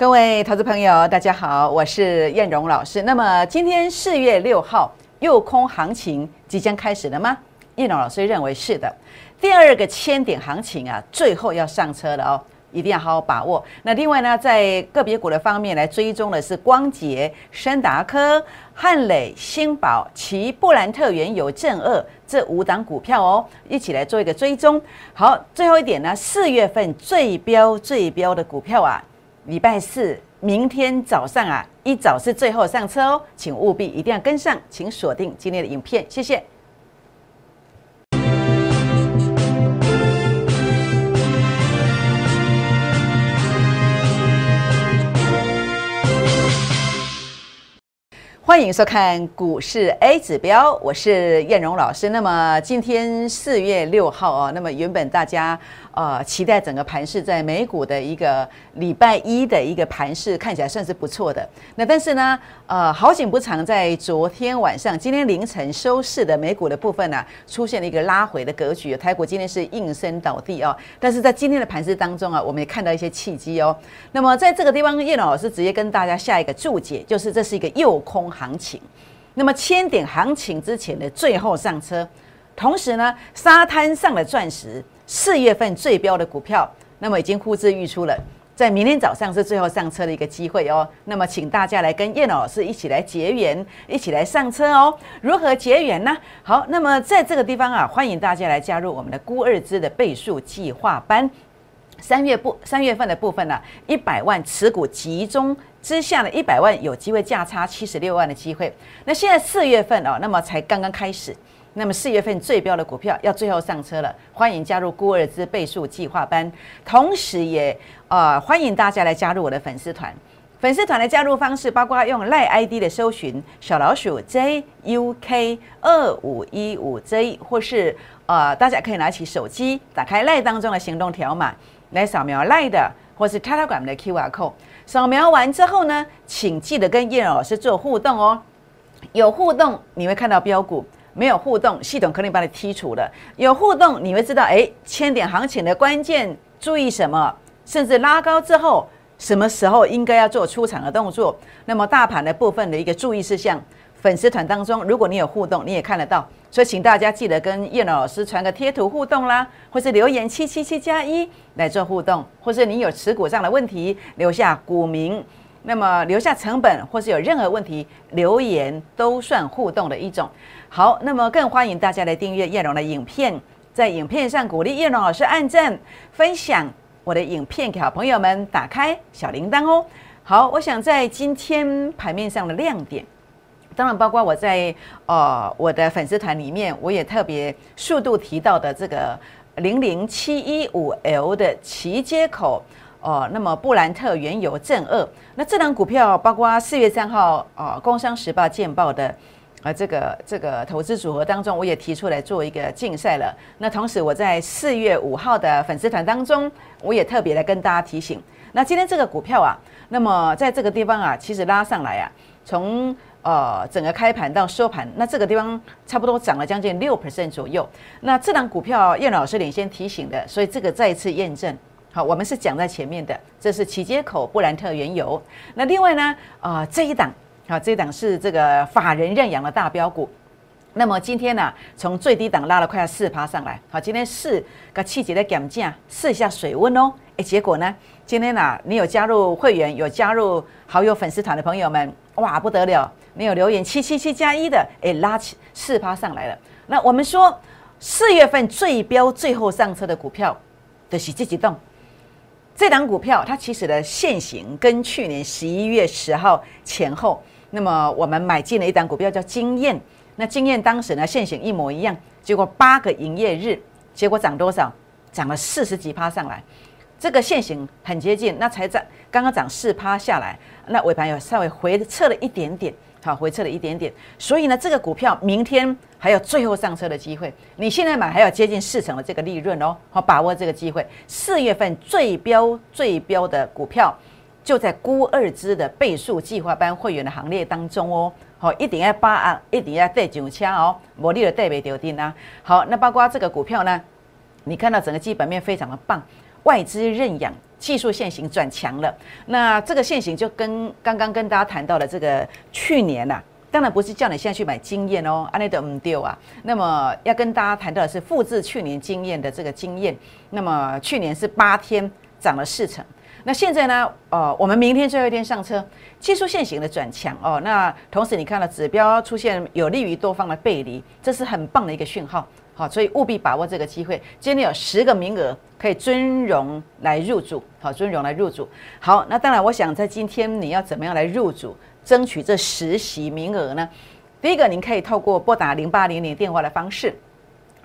各位投资朋友，大家好，我是燕荣老师。那么今天四月六号，右空行情即将开始了吗？燕荣老师认为是的。第二个千点行情啊，最后要上车了哦。一定要好好把握。那另外呢，在个别股的方面来追踪的是光捷、深达科、汉磊、新宝、奇布兰特原油、正二这五档股票哦，一起来做一个追踪。好，最后一点呢，四月份最标最标的股票啊，礼拜四明天早上啊，一早是最后上车哦，请务必一定要跟上，请锁定今天的影片，谢谢。欢迎收看股市 A 指标，我是燕荣老师。那么今天四月六号哦，那么原本大家。呃，期待整个盘市在美股的一个礼拜一的一个盘市看起来算是不错的。那但是呢，呃，好景不长，在昨天晚上、今天凌晨收市的美股的部分呢，出现了一个拉回的格局。台股今天是应声倒地哦。但是在今天的盘市当中啊，我们也看到一些契机哦。那么在这个地方，叶老师直接跟大家下一个注解，就是这是一个诱空行情。那么千点行情之前的最后上车，同时呢，沙滩上的钻石。四月份最标的股票，那么已经呼之欲出了，在明天早上是最后上车的一个机会哦。那么请大家来跟叶老师一起来结缘，一起来上车哦。如何结缘呢？好，那么在这个地方啊，欢迎大家来加入我们的估二支的倍数计划班。三月部三月份的部分呢，一百万持股集中之下的一百万有机会价差七十六万的机会。那现在四月份哦，那么才刚刚开始。那么四月份最标的股票要最后上车了，欢迎加入孤儿资倍数计划班，同时也呃欢迎大家来加入我的粉丝团。粉丝团的加入方式包括用赖 ID 的搜寻小老鼠 JUK 二五一五 J，或是呃大家可以拿起手机打开赖当中的行动条码来扫描赖的，或是 Telegram 的 QR code。扫描完之后呢，请记得跟叶老师做互动哦。有互动你会看到标股。没有互动，系统可能把你剔除了。有互动，你会知道，哎，千点行情的关键注意什么？甚至拉高之后，什么时候应该要做出场的动作？那么大盘的部分的一个注意事项，粉丝团当中，如果你有互动，你也看得到。所以，请大家记得跟叶老师传个贴图互动啦，或是留言七七七加一来做互动，或是你有持股上的问题，留下股名，那么留下成本，或是有任何问题留言，都算互动的一种。好，那么更欢迎大家来订阅叶龙的影片，在影片上鼓励叶龙老师按赞、分享我的影片给好朋友们，打开小铃铛哦。好，我想在今天盘面上的亮点，当然包括我在呃我的粉丝团里面，我也特别速度提到的这个零零七一五 L 的齐接口哦，那么布兰特原油正二，那这档股票包括四月三号哦工商时报见报的。啊，这个这个投资组合当中，我也提出来做一个竞赛了。那同时，我在四月五号的粉丝团当中，我也特别来跟大家提醒。那今天这个股票啊，那么在这个地方啊，其实拉上来啊，从呃整个开盘到收盘，那这个地方差不多涨了将近六 percent 左右。那这档股票，叶老师领先提醒的，所以这个再一次验证。好，我们是讲在前面的，这是起接口布兰特原油。那另外呢，啊这一档。好，这一档是这个法人认养的大标股。那么今天呢，从最低档拉了快要四趴上来。好，今天四个气节的减价，试一下水温哦。哎，结果呢，今天呢，你有加入会员，有加入好友粉丝团的朋友们，哇，不得了！你有留言七七七加一的，哎，拉起四趴上来了。那我们说，四月份最标最后上车的股票的是这几栋。这档股票它其实的现形跟去年十一月十号前后。那么我们买进了一档股票叫经验，那经验当时呢现形一模一样，结果八个营业日，结果涨多少？涨了四十几趴上来，这个现形很接近，那才涨刚刚涨四趴下来，那尾盘有稍微回撤了一点点，好回撤了一点点，所以呢这个股票明天还有最后上车的机会，你现在买还有接近四成的这个利润哦，好把握这个机会，四月份最标最标的股票。就在估二支的倍数计划班会员的行列当中哦，好，一定要八啊，一定要带九枪哦，魔力的代表丢定啊。好，那包括这个股票呢，你看到整个基本面非常的棒，外资认养技术线型转强了。那这个线型就跟刚刚跟大家谈到的这个去年呐，当然不是叫你现在去买经验哦，安内德唔丢啊。那么要跟大家谈到的是复制去年经验的这个经验。那么去年是八天涨了四成。那现在呢？呃，我们明天最后一天上车，技术线型的转强哦。那同时你看到指标出现有利于多方的背离，这是很棒的一个讯号。好，所以务必把握这个机会。今天有十个名额可以尊荣来入主，好，尊荣来入主。好，那当然，我想在今天你要怎么样来入主，争取这十席名额呢？第一个，您可以透过拨打零八零零电话的方式。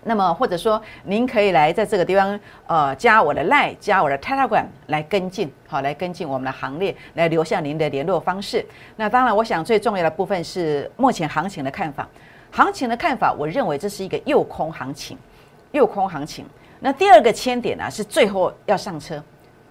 那么或者说，您可以来在这个地方，呃，加我的 Line，加我的 Telegram 来跟进，好，来跟进我们的行列，来留下您的联络方式。那当然，我想最重要的部分是目前行情的看法。行情的看法，我认为这是一个诱空行情，诱空行情。那第二个千点呢，是最后要上车。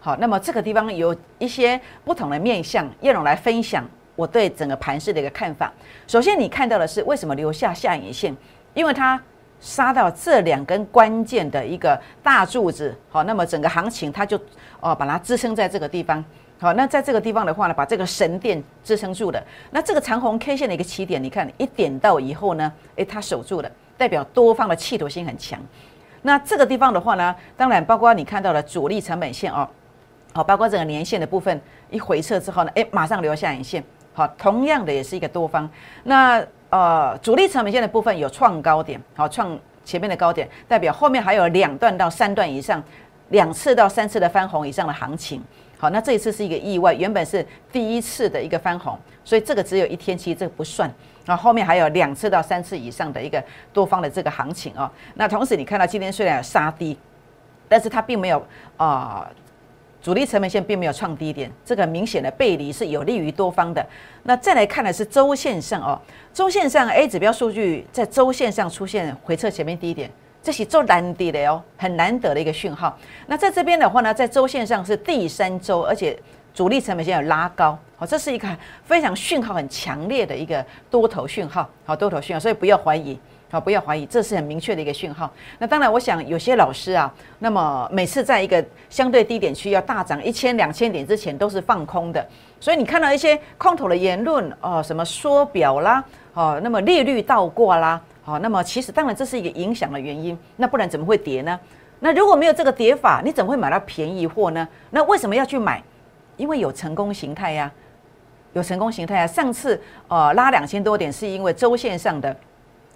好，那么这个地方有一些不同的面向，叶龙来分享我对整个盘势的一个看法。首先，你看到的是为什么留下下影线？因为它。杀到这两根关键的一个大柱子，好，那么整个行情它就哦把它支撑在这个地方，好，那在这个地方的话呢，把这个神殿支撑住了。那这个长红 K 线的一个起点，你看一点到以后呢，诶，它守住了，代表多方的企图心很强。那这个地方的话呢，当然包括你看到的主力成本线哦，好，包括整个年线的部分一回撤之后呢，诶，马上留下影线，好，同样的也是一个多方。那呃，主力成本线的部分有创高点，好创前面的高点，代表后面还有两段到三段以上，两次到三次的翻红以上的行情。那这一次是一个意外，原本是第一次的一个翻红，所以这个只有一天，其实这个不算。然后面还有两次到三次以上的一个多方的这个行情哦。那同时你看到今天虽然有杀低，但是它并没有啊。主力成本线并没有创低点，这个明显的背离是有利于多方的。那再来看的是周线上哦，周线上 A 指标数据在周线上出现回撤前面低点，这是做难低的哦，很难得的一个讯号。那在这边的话呢，在周线上是第三周，而且主力成本线有拉高，好，这是一个非常讯号很强烈的一个多头讯号，好，多头讯号，所以不要怀疑。好，不要怀疑，这是很明确的一个讯号。那当然，我想有些老师啊，那么每次在一个相对低点区要大涨一千、两千点之前，都是放空的。所以你看到一些空头的言论哦，什么缩表啦，哦，那么利率倒挂啦，好，那么其实当然这是一个影响的原因。那不然怎么会跌呢？那如果没有这个跌法，你怎么会买到便宜货呢？那为什么要去买？因为有成功形态呀，有成功形态啊。上次呃拉两千多点，是因为周线上的。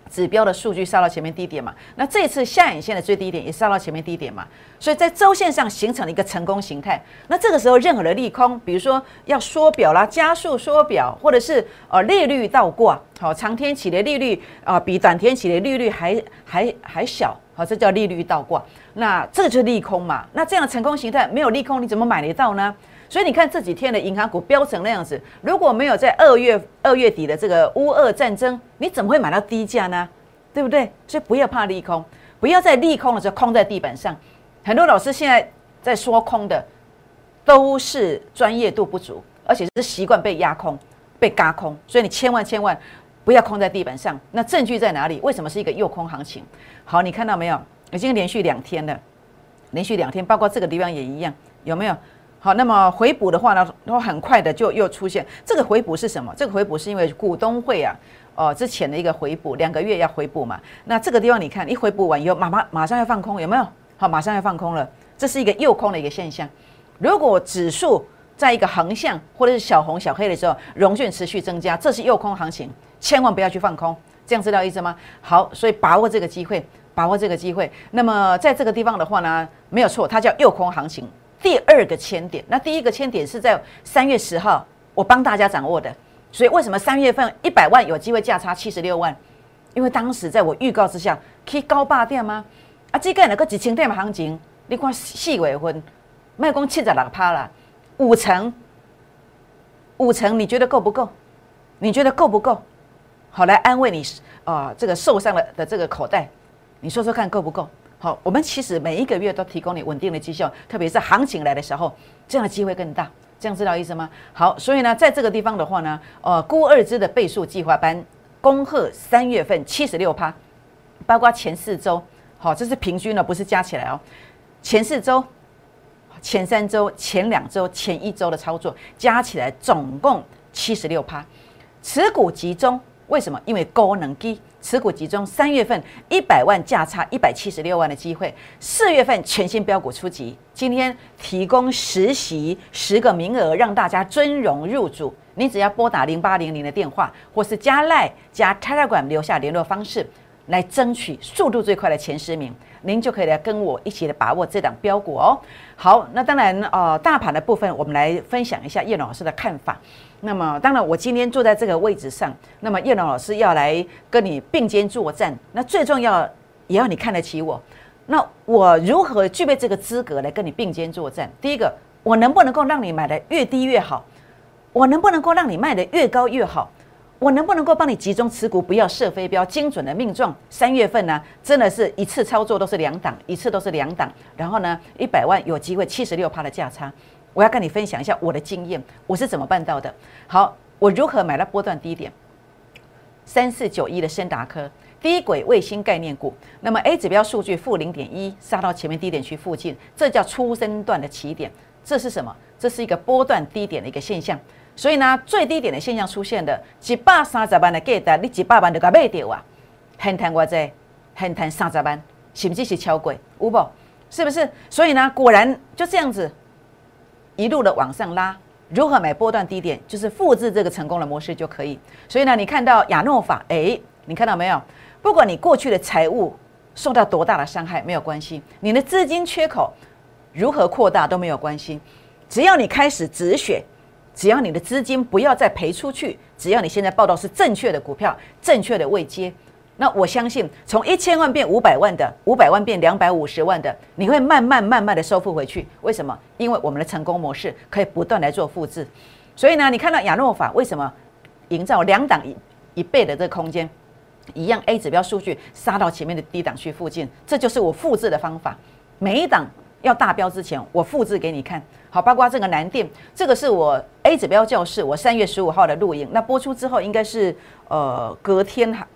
指标的数据杀到前面低点嘛，那这次下影线的最低点也杀到前面低点嘛，所以在周线上形成了一个成功形态。那这个时候任何的利空，比如说要缩表啦、加速缩表，或者是呃利率倒挂，好长天期的利率啊比短天期的利率还还还小，好这叫利率倒挂。那这个就是利空嘛。那这样的成功形态没有利空，你怎么买得到呢？所以你看这几天的银行股飙成那样子，如果没有在二月二月底的这个乌俄战争，你怎么会买到低价呢？对不对？所以不要怕利空，不要在利空的时候空在地板上。很多老师现在在说空的，都是专业度不足，而且是习惯被压空、被嘎空。所以你千万千万不要空在地板上。那证据在哪里？为什么是一个诱空行情？好，你看到没有？已经连续两天了，连续两天，包括这个地方也一样，有没有？好，那么回补的话呢，然后很快的就又出现这个回补是什么？这个回补是因为股东会啊，哦之前的一个回补，两个月要回补嘛。那这个地方你看，一回补完以后，马马马上要放空，有没有？好，马上要放空了，这是一个诱空的一个现象。如果指数在一个横向或者是小红小黑的时候，融券持续增加，这是诱空行情，千万不要去放空，这样知道意思吗？好，所以把握这个机会，把握这个机会。那么在这个地方的话呢，没有错，它叫诱空行情。第二个千点，那第一个千点是在三月十号，我帮大家掌握的。所以为什么三月份一百万有机会价差七十六万？因为当时在我预告之下，可以高霸点吗？啊，这个那个几千点的行情，你看四月份卖光七十六趴了，五成，五成，你觉得够不够？你觉得够不够？好，来安慰你啊，这个受伤了的这个口袋，你说说看够不够？好，我们其实每一个月都提供你稳定的绩效，特别是行情来的时候，这样的机会更大。这样知道意思吗？好，所以呢，在这个地方的话呢，呃，估二支的倍数计划班，恭贺三月份七十六趴，包括前四周，好，这是平均的，不是加起来哦。前四周前三周、前两周、前一周的操作加起来总共七十六趴，持股集中。为什么？因为高能低，持股集中。三月份一百万价差一百七十六万的机会，四月份全新标股出击。今天提供实习十个名额，让大家尊荣入主。你只要拨打零八零零的电话，或是加赖加 Telegram 留下联络方式，来争取速度最快的前十名，您就可以来跟我一起来把握这档标股哦。好，那当然呃，大盘的部分，我们来分享一下叶老师的看法。那么，当然，我今天坐在这个位置上，那么叶老师要来跟你并肩作战。那最重要，也要你看得起我。那我如何具备这个资格来跟你并肩作战？第一个，我能不能够让你买的越低越好？我能不能够让你卖的越高越好？我能不能够帮你集中持股，不要射飞镖，精准的命中？三月份呢，真的是一次操作都是两档，一次都是两档。然后呢，一百万有机会七十六趴的价差。我要跟你分享一下我的经验，我是怎么办到的。好，我如何买到波段低点？三四九一的深达科低轨卫星概念股，那么 A 指标数据负零点一，杀到前面低点区附近，这叫初升段的起点。这是什么？这是一个波段低点的一个现象。所以呢，最低点的现象出现的，一百三十万的价单，你一百万就该卖掉啊！很谈我这，很谈三十万，是不是是超贵？有不？是不是？所以呢，果然就这样子。一路的往上拉，如何买波段低点？就是复制这个成功的模式就可以。所以呢，你看到亚诺法，哎，你看到没有？不管你过去的财务受到多大的伤害，没有关系。你的资金缺口如何扩大都没有关系。只要你开始止血，只要你的资金不要再赔出去，只要你现在报道是正确的股票，正确的位阶。那我相信，从一千万变五百万的，五百万变两百五十万的，你会慢慢慢慢的收复回去。为什么？因为我们的成功模式可以不断来做复制。所以呢，你看到亚诺法为什么营造两档一一倍的这个空间，一样 A 指标数据杀到前面的低档区附近，这就是我复制的方法。每一档要大标之前，我复制给你看好。包括这个南电，这个是我 A 指标教室，我三月十五号的录影。那播出之后，应该是呃隔天哈。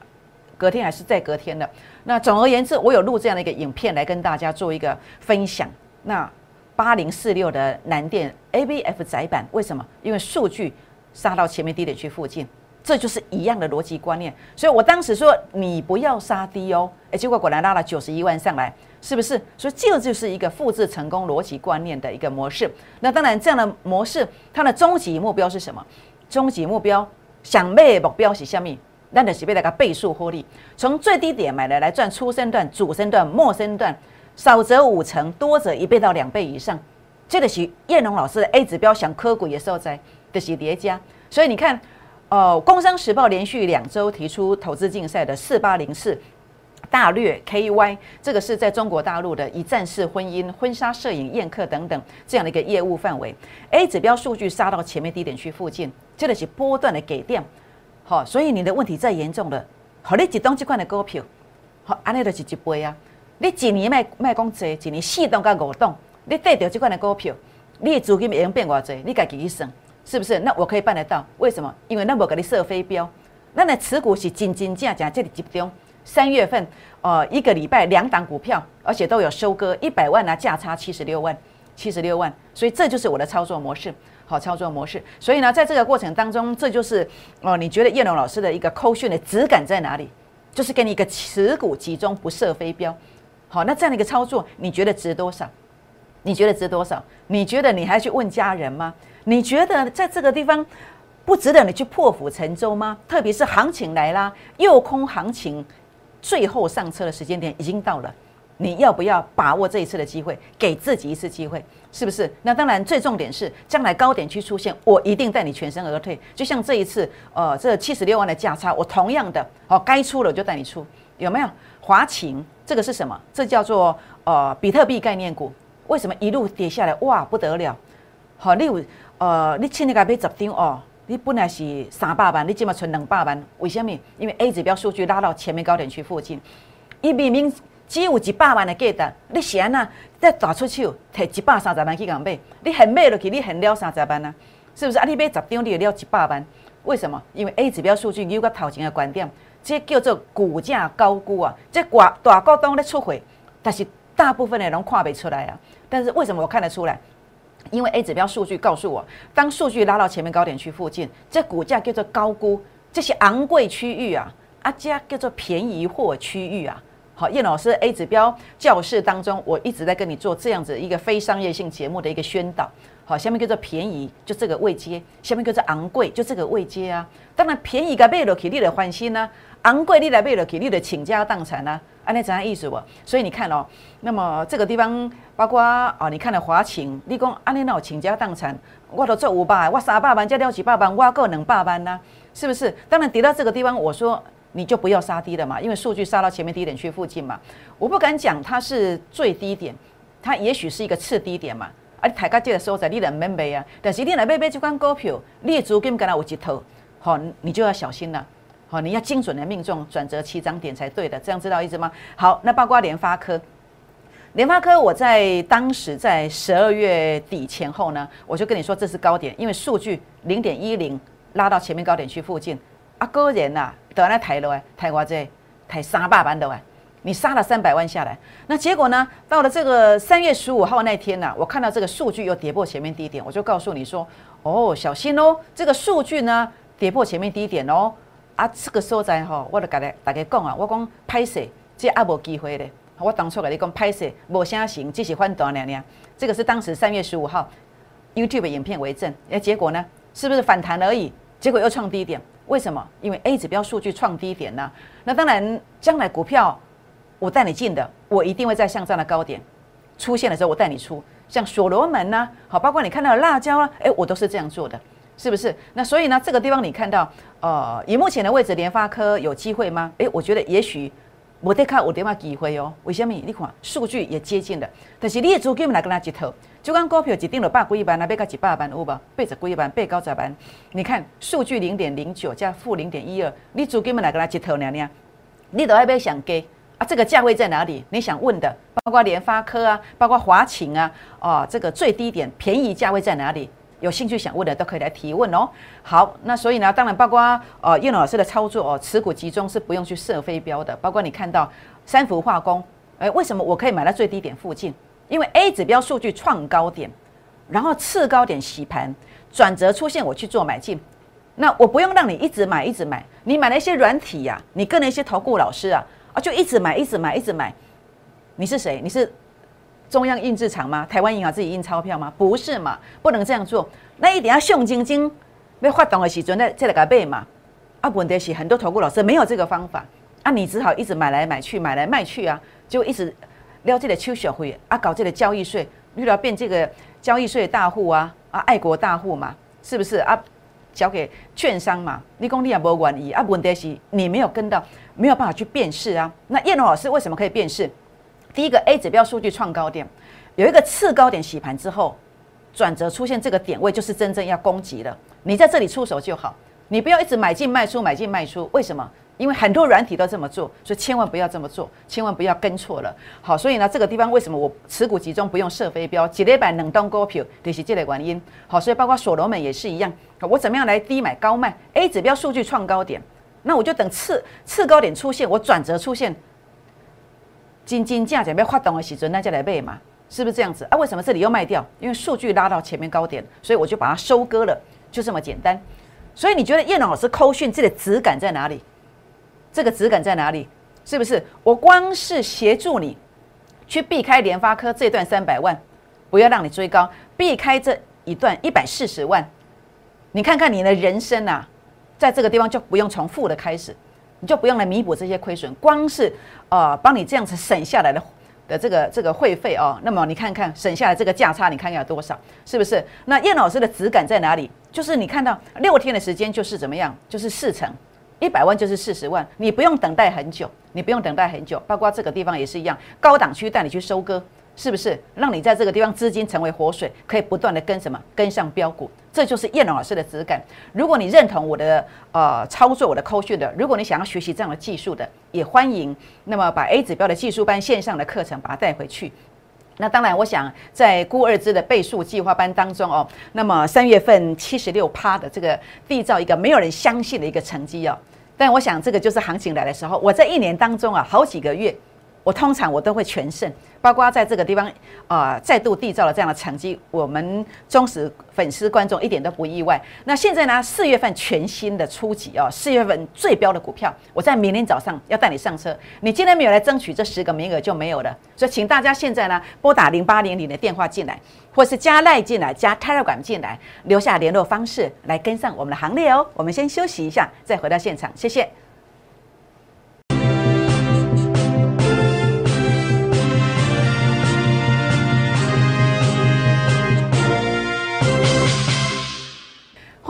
隔天还是再隔天的。那总而言之，我有录这样的一个影片来跟大家做一个分享。那八零四六的南电 A B F 窄板，为什么？因为数据杀到前面低点区附近，这就是一样的逻辑观念。所以我当时说你不要杀低哦，哎，结果果然拉了九十一万上来，是不是？所以这就是一个复制成功逻辑观念的一个模式。那当然，这样的模式它的终极目标是什么？终极目标想卖目标是下面。那的是被大家倍数获利，从最低点买来来赚初升段、主升段、末升段，少则五成，多则一倍到两倍以上。这个是燕龙老师的 A 指标想科股也受灾的是叠加。所以你看，呃，工商时报连续两周提出投资竞赛的四八零四大略 KY，这个是在中国大陆的一站式婚姻、婚纱摄影、宴客等等这样的一个业务范围。A 指标数据杀到前面低点区附近，这个是波段的给电。好，所以你的问题再严重了。好，你一档这款的股票，好，安尼就是一倍啊。你一年卖卖讲济，一年四档甲五档，你得到这款的股票，你的资金会用变偌济，你家己去算，是不是？那我可以办得到，为什么？因为那无给你设飞镖，那的持股是真真正正这里集中。三月份，呃，一个礼拜两档股票，而且都有收割一百万啊，价差七十六万，七十六万，所以这就是我的操作模式。好操作模式，所以呢，在这个过程当中，这就是哦，你觉得叶龙老师的一个扣讯的质感在哪里？就是给你一个持股集中，不设飞镖。好，那这样的一个操作，你觉得值多少？你觉得值多少？你觉得你还去问家人吗？你觉得在这个地方不值得你去破釜沉舟吗？特别是行情来啦，诱空行情最后上车的时间点已经到了。你要不要把握这一次的机会，给自己一次机会，是不是？那当然，最重点是将来高点区出现，我一定带你全身而退。就像这一次，呃，这七十六万的价差，我同样的，好，该出了我就带你出，有没有？华勤这个是什么？这叫做呃比特币概念股，为什么一路跌下来？哇，不得了！好，你有呃，你请那个买十张哦，你本来是三百万，你即嘛存两百万，为什么？因为 A 指标数据拉到前面高点区附近，伊明明。只有一百万的价值，你是安那再大出手，摕一百三十万去共买，你现买落去，你现了三十万啊？是不是啊？你买十张，你就了一百万？为什么？因为 A 指标数据有个头前的观点，这叫做股价高估啊！这大大股东咧出货，但是大部分的人看不出来啊。但是为什么我看得出来？因为 A 指标数据告诉我，当数据拉到前面高点区附近，这股价叫做高估，这些昂贵区域啊，啊，家叫做便宜货区域啊。好，叶老师 A 指标教室当中，我一直在跟你做这样子一个非商业性节目的一个宣导。好，下面叫做便宜，就这个位阶；下面叫做昂贵，就这个位阶啊。当然，便宜该买落去，你的欢心呢；昂贵你来买落去，你的倾家荡产呢。安尼怎样意思不？所以你看哦，那么这个地方包括啊，你看了华勤，你讲安尼那倾家荡产，我都做五百，我三百万加了几百万，我够两百万呢，是不是？当然跌到这个地方，我说你就不要杀低了嘛，因为数据杀到前面低点区附近嘛，我不敢讲它是最低点，它也许是一个次低点嘛。啊，大家这个所在你能免买啊，但是你来买买这款股票，你的资金跟它有一头，好，你就要小心了。好，你要精准的命中转折起涨点才对的，这样知道意思吗？好，那包括联发科，联发科我在当时在十二月底前后呢，我就跟你说这是高点，因为数据零点一零拉到前面高点区附近，啊，个人呐都在抬了，抬我这抬三百万的哎，你杀了三百万下来，那结果呢，到了这个三月十五号那天呢，我看到这个数据又跌破前面低点，我就告诉你说，哦，小心哦，这个数据呢跌破前面低点哦。啊，这个所在吼，我就甲你大家讲啊，我讲拍摄，这也无机会咧。我当初甲你讲拍摄无啥行，只是反弹两两。这个是当时三月十五号 YouTube 影片为证。哎，结果呢，是不是反弹而已？结果又创低点，为什么？因为 A 指标数据创低点呢。那当然，将来股票我带你进的，我一定会在向上的高点出现的时候，我带你出。像所罗门呐，好，包括你看到的辣椒啊，哎，我都是这样做的。是不是？那所以呢，这个地方你看到，呃，以目前的位置，联发科有机会吗？诶，我觉得也许我得看我电话机会哦。为什么？你看数据也接近了，但是你的资金来跟他接头，就讲股票一定了百几万，那别个几百万有吧？八十几万，八高十万。你看数据零点零九加负零点一二，你资金来跟他接头娘娘，你都要不要想给啊？这个价位在哪里？你想问的，包括联发科啊，包括华勤啊，哦，这个最低点便宜价位在哪里？有兴趣想问的都可以来提问哦。好，那所以呢，当然包括呃叶老师的操作哦，持股集中是不用去设飞镖的。包括你看到三幅化工，哎，为什么我可以买到最低点附近？因为 A 指标数据创高点，然后次高点洗盘转折出现，我去做买进。那我不用让你一直买一直买，你买了一些软体呀，你跟了一些投顾老师啊啊，就一直买一直买一直买。你是谁？你是？中央印制厂吗？台湾银行自己印钞票吗？不是嘛，不能这样做。那一定要熊晶晶要发动的时阵，再再来个买嘛。啊，问题是很多投顾老师没有这个方法，啊，你只好一直买来买去，买来卖去啊，就一直撩这个秋小会啊，搞这个交易税，遇到变这个交易税大户啊，啊，爱国大户嘛，是不是啊？交给券商嘛，你讲你也无愿意啊？问题是你没有跟到，没有办法去辨识啊。那叶龙老师为什么可以辨识？第一个 A 指标数据创高点，有一个次高点洗盘之后，转折出现这个点位，就是真正要攻击了。你在这里出手就好，你不要一直买进卖出买进卖出。为什么？因为很多软体都这么做，所以千万不要这么做，千万不要跟错了。好，所以呢，这个地方为什么我持股集中不用设飞镖？几类板冷冻股票就是这类原因。好，所以包括所罗门也是一样。我怎么样来低买高卖？A 指标数据创高点，那我就等次次高点出现，我转折出现。金金价准备发动的时阵，那就来卖嘛，是不是这样子啊？为什么这里又卖掉？因为数据拉到前面高点，所以我就把它收割了，就这么简单。所以你觉得叶老师扣讯这个质感在哪里？这个质感在哪里？是不是？我光是协助你去避开联发科这段三百万，不要让你追高，避开这一段一百四十万，你看看你的人生啊，在这个地方就不用从负的开始。你就不用来弥补这些亏损，光是啊帮你这样子省下来的的这个这个会费哦，那么你看看省下来这个价差，你看看有多少，是不是？那燕老师的质感在哪里？就是你看到六天的时间就是怎么样，就是四成，一百万就是四十万，你不用等待很久，你不用等待很久，包括这个地方也是一样，高档区带你去收割。是不是让你在这个地方资金成为活水，可以不断的跟什么跟上标股？这就是叶老师的质感。如果你认同我的呃操作，我的扣讯的，如果你想要学习这样的技术的，也欢迎。那么把 A 指标的技术班线上的课程把它带回去。那当然，我想在估二支的倍数计划班当中哦，那么三月份七十六趴的这个缔造一个没有人相信的一个成绩哦。但我想这个就是行情来的时候，我在一年当中啊好几个月。我通常我都会全胜，包括在这个地方啊，再度缔造了这样的成绩，我们忠实粉丝观众一点都不意外。那现在呢，四月份全新的初级哦，四月份最标的股票，我在明天早上要带你上车。你今天没有来争取这十个名额就没有了，所以请大家现在呢拨打零八零零的电话进来，或是加赖进来，加 Telegram 进来，留下联络方式来跟上我们的行列哦。我们先休息一下，再回到现场，谢谢。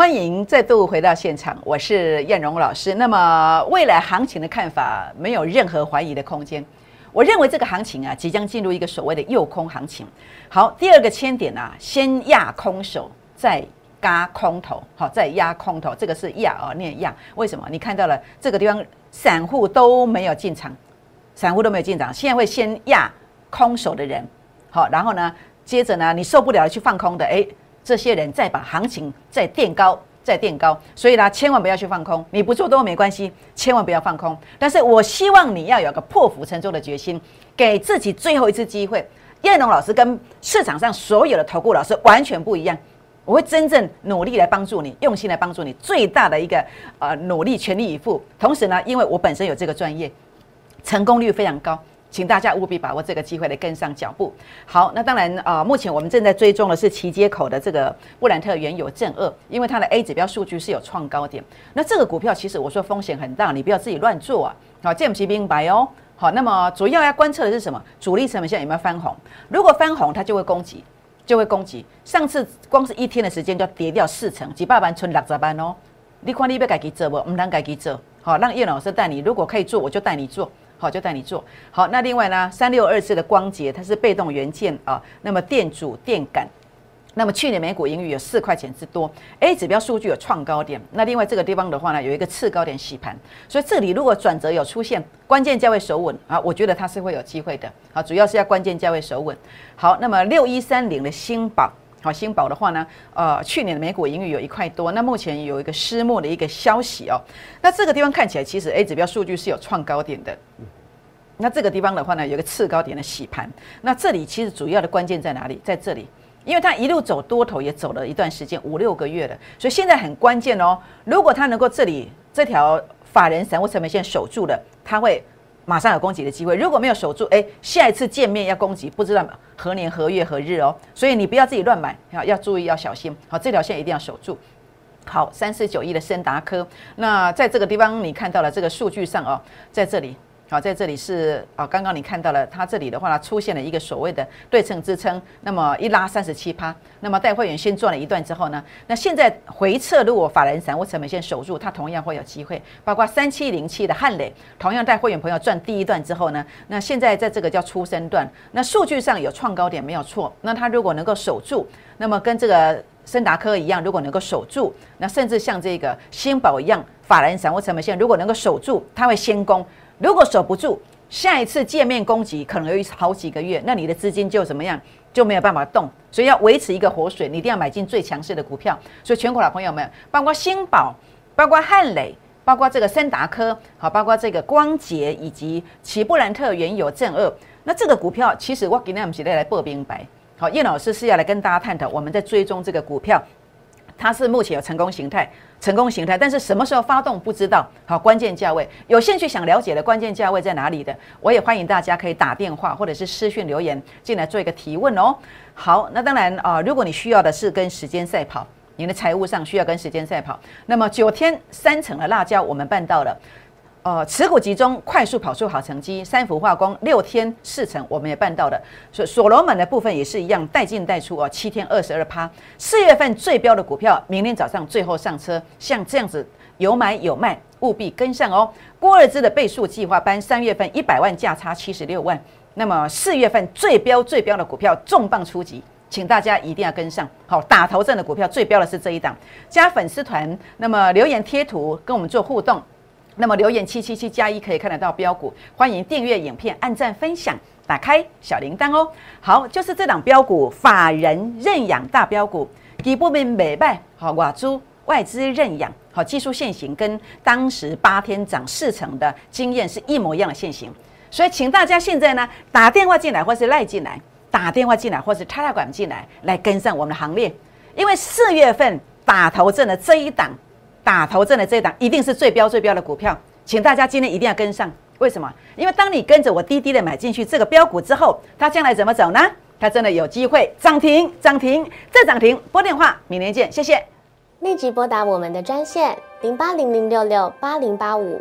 欢迎再度回到现场，我是燕荣老师。那么未来行情的看法没有任何怀疑的空间。我认为这个行情啊，即将进入一个所谓的诱空行情。好，第二个千点啊，先压空手，再嘎空头，好，再压空头，这个是压哦，念压。为什么？你看到了这个地方，散户都没有进场，散户都没有进场，现在会先压空手的人，好，然后呢，接着呢，你受不了去放空的，哎。这些人再把行情再垫高，再垫高，所以呢，千万不要去放空。你不做多没关系，千万不要放空。但是我希望你要有个破釜沉舟的决心，给自己最后一次机会。叶龙老师跟市场上所有的投顾老师完全不一样，我会真正努力来帮助你，用心来帮助你，最大的一个呃努力，全力以赴。同时呢，因为我本身有这个专业，成功率非常高。请大家务必把握这个机会来跟上脚步。好，那当然啊，目前我们正在追踪的是齐接口的这个布兰特原油正二，因为它的 A 指标数据是有创高点。那这个股票其实我说风险很大，你不要自己乱做啊。好，这样子明白哦。好，那么主要要观测的是什么？主力成本线有没有翻红？如果翻红，它就会攻击，就会攻击。上次光是一天的时间就跌掉四成，几百万存六十万哦。你看你要改己做不？唔能改己做。好，让叶老师带你，如果可以做，我就带你做。好，就带你做好。那另外呢，三六二四的光捷，它是被动元件啊。那么电阻电感，那么去年每股盈余有四块钱之多。A 指标数据有创高点。那另外这个地方的话呢，有一个次高点洗盘，所以这里如果转折有出现，关键价位守稳啊，我觉得它是会有机会的。好，主要是要关键价位守稳。好，那么六一三零的新宝。好，新宝的话呢，呃，去年的美股盈余有一块多，那目前有一个私募的一个消息哦，那这个地方看起来其实 A 指标数据是有创高点的，那这个地方的话呢，有个次高点的洗盘，那这里其实主要的关键在哪里？在这里，因为它一路走多头也走了一段时间，五六个月了，所以现在很关键哦，如果它能够这里这条法人散户成本线守住了，它会。马上有攻击的机会，如果没有守住，哎，下一次见面要攻击，不知道何年何月何日哦，所以你不要自己乱买，要要注意要小心，好，这条线一定要守住。好，三四九一的森达科，那在这个地方你看到了这个数据上哦，在这里。好，在这里是啊，刚刚你看到了，它这里的话呢，出现了一个所谓的对称支撑，那么一拉三十七趴，那么带会员先赚了一段之后呢，那现在回撤，如果法人散户成本线守住，它同样会有机会，包括三七零七的汉磊，同样带会员朋友赚第一段之后呢，那现在在这个叫出生段，那数据上有创高点没有错，那它如果能够守住，那么跟这个森达科一样，如果能够守住，那甚至像这个新宝一样，法兰散户成本线如果能够守住，它会先攻。如果守不住，下一次见面攻击可能有好几个月，那你的资金就怎么样，就没有办法动。所以要维持一个活水，你一定要买进最强势的股票。所以全国老朋友们，包括新宝、包括汉磊、包括这个森达科，好，包括这个光捷以及奇布兰特原油正二，那这个股票其实我今天我们是来报明白。好，叶老师是要来跟大家探讨，我们在追踪这个股票。它是目前有成功形态，成功形态，但是什么时候发动不知道。好，关键价位，有兴趣想了解的关键价位在哪里的，我也欢迎大家可以打电话或者是私讯留言进来做一个提问哦。好，那当然啊，如果你需要的是跟时间赛跑，你的财务上需要跟时间赛跑，那么九天三层的辣椒我们办到了。呃，持股集中，快速跑出好成绩。三氟化工六天四成，我们也办到了。所所罗门的部分也是一样，带进带出哦，七天二十二趴。四月份最标的股票，明天早上最后上车，像这样子有买有卖，务必跟上哦。郭二芝的倍数计划班，三月份一百万价差七十六万，那么四月份最标最标的股票重磅出击，请大家一定要跟上。好，打头阵的股票最标的是这一档，加粉丝团，那么留言贴图跟我们做互动。那么留言七七七加一可以看得到标股，欢迎订阅影片、按赞、分享、打开小铃铛哦。好，就是这档标股，法人认养大标股，底部面美败，好外资外资认养，好技术线型跟当时八天涨四成的经验是一模一样的线型。所以请大家现在呢打电话进来，或是赖进来，打电话进来，或是插插管进来，来跟上我们的行列。因为四月份打头阵的这一档，打头阵的这一档一定是最标最标的股票，请大家今天一定要跟上。为什么？因为当你跟着我滴滴的买进去这个标股之后，它将来怎么走呢？它真的有机会涨停，涨停再涨停。拨电话，明年见，谢谢。立即拨打我们的专线零八零零六六八零八五